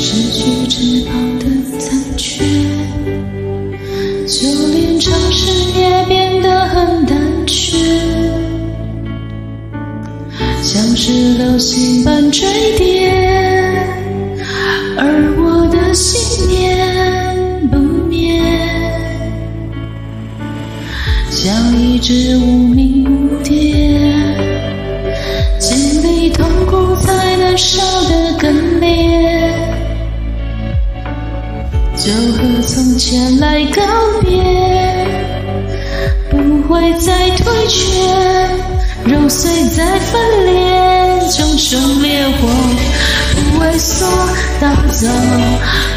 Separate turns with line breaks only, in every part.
失去翅膀的残缺，就连城市也变得很胆怯，像是流星般坠跌，而。像一只无名蝴蝶，经历痛苦才能少得更烈。就和从前来告别，不会再退却，揉碎再分裂，熊熊烈火不畏缩，打造，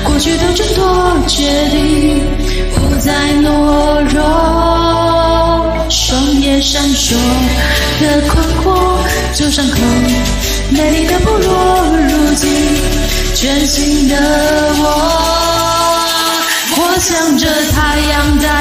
过去的争夺，决定说的困惑，旧伤口，美丽的部落，如今全新的我。我向着太阳在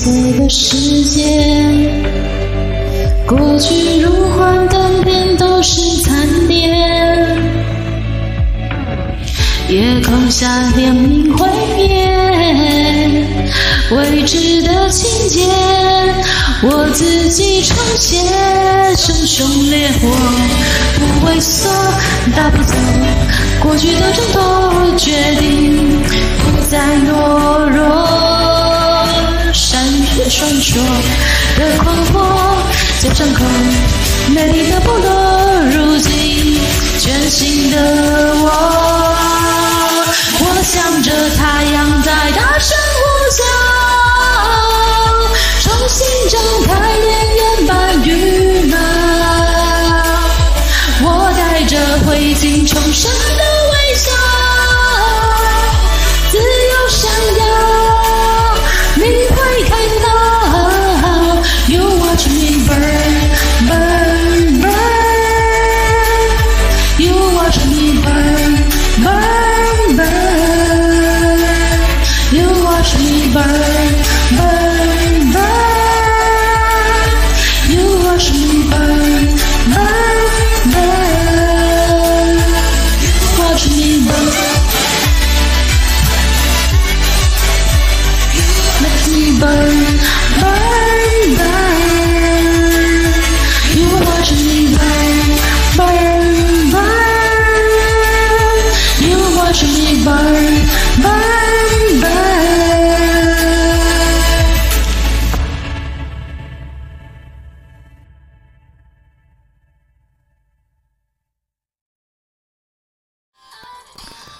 离破碎的世界，过去如幻灯片，都是残点。夜空下连绵毁灭，未知的情节。我自己重写，熊熊烈火不畏缩，大步走，过去的争夺，决定不再懦弱。闪烁的狂火，在伤口，美丽的部落，如今全新的我，我向着太阳在大声呼啸。重新张开烈焰般羽毛，我带着灰烬重生的 Bye.